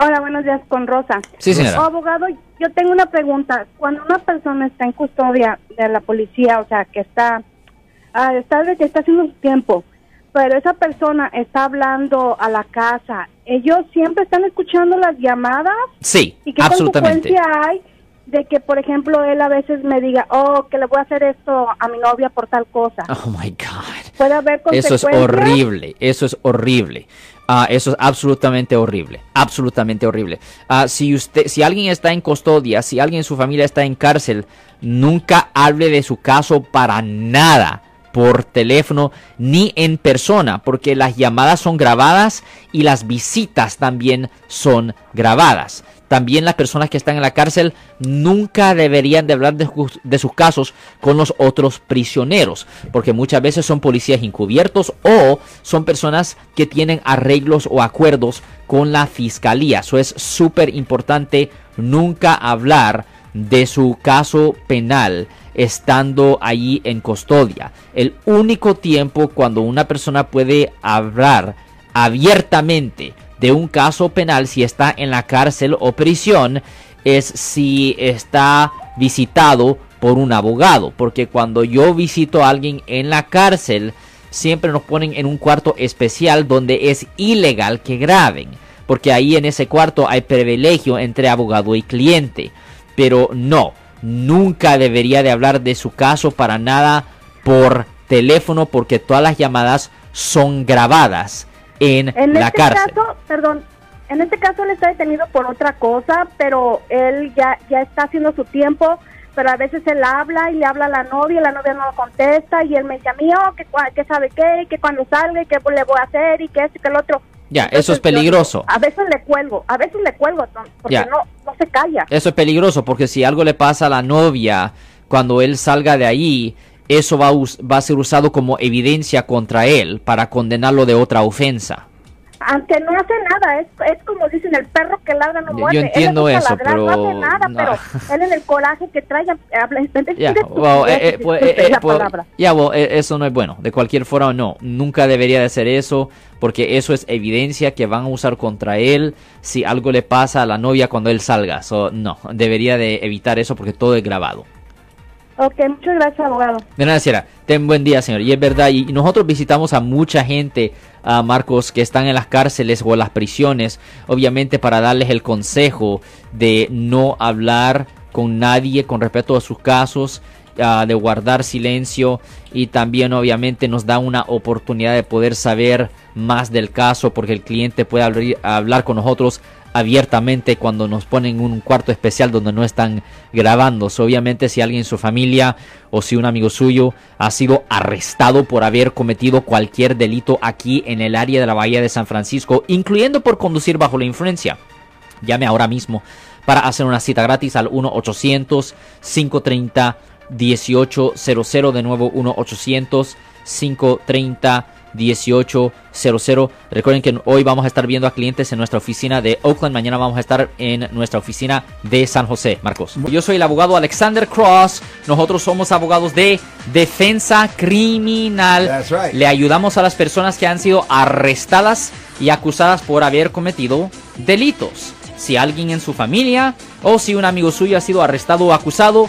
Hola, buenos días con Rosa. Sí, señora. Oh, abogado, yo tengo una pregunta. Cuando una persona está en custodia de la policía, o sea, que está, ah, está que está haciendo su tiempo, pero esa persona está hablando a la casa, ¿ellos siempre están escuchando las llamadas? Sí, ¿Y qué absolutamente. consecuencia hay de que, por ejemplo, él a veces me diga, oh, que le voy a hacer esto a mi novia por tal cosa? Oh my God. ¿Puede haber Eso consecuencias? es horrible, eso es horrible. Ah, eso es absolutamente horrible, absolutamente horrible. Ah, si usted, si alguien está en custodia, si alguien en su familia está en cárcel, nunca hable de su caso para nada por teléfono ni en persona, porque las llamadas son grabadas y las visitas también son grabadas. También las personas que están en la cárcel nunca deberían de hablar de, sus- casos con los otros prisioneros, porque muchas veces son policías encubiertos o son personas que tienen arreglos o acuerdos con la fiscalía. Eso es súper importante nunca hablar de su caso penal estando allí en custodia. El único tiempo cuando una persona puede hablar abiertamente de un caso penal si está en la cárcel o prisión es si está visitado por un abogado. Porque cuando yo visito a alguien en la cárcel, siempre nos ponen en un cuarto especial donde es ilegal que graben. Porque ahí en ese cuarto hay privilegio entre abogado y cliente. Pero no, nunca debería de hablar de su caso para nada por teléfono porque todas las llamadas son grabadas en, En la este cárcel. caso, perdón, en este caso él está detenido por otra cosa, pero él ya, ya está haciendo su tiempo, pero a veces él habla y le habla a la novia y la novia no lo contesta y él me dice a mí, oh, que, que sabe qué, que cuando salga y que le voy a hacer y que esto y que el otro. Ya, Entonces, eso es yo- peligroso. a veces le cuelgo, a veces le cuelgo, porque Ya. no, no se calla. Eso es peligroso porque si algo le pasa a la novia cuando él salga de ahí, eso va a, us- va a ser usado como evidencia contra él para condenarlo de otra ofensa. Aunque no hace nada, es, es como dicen, el perro que ladra no muerde. yo entiendo eso, ladrar, No pero hace nada, no. pero él en el coraje que trae, habla, well, eh, eh, pues, eh, pues, well, eh, eso no es bueno. De cualquier forma, no. Nunca debería de ser eso porque eso es evidencia que van a usar contra él si algo le pasa a la novia cuando él salga. So, no, debería de evitar eso porque todo es grabado. Ok, muchas gracias, abogado. De señora. Ten buen día, señor. Y es verdad, y nosotros visitamos a mucha gente, a Marcos, que están en las cárceles o en las prisiones, obviamente para darles el consejo de no hablar con nadie con respecto a sus casos, ah, de guardar silencio y también obviamente nos da una oportunidad de poder saber más del caso porque el cliente puede abrir- hablar con nosotros abiertamente cuando nos ponen en un cuarto especial donde no están grabando. Obviamente si alguien en su familia o si un amigo suyo ha sido arrestado por haber cometido cualquier delito aquí en el área de la Bahía de San Francisco, incluyendo por conducir bajo la influencia, llame ahora mismo para hacer una cita gratis al 1-800-530-1800. De nuevo, 1-800-530-1800. Recuerden que hoy vamos a estar viendo a clientes en nuestra oficina de Oakland. Mañana vamos a estar en nuestra oficina de San José, Marcos. Yo soy el abogado Alexander Cross. Nosotros somos abogados de defensa criminal. That's right. Le ayudamos a las personas que han sido arrestadas y acusadas por haber cometido delitos. Si alguien en su familia o si un amigo suyo ha sido arrestado o acusado,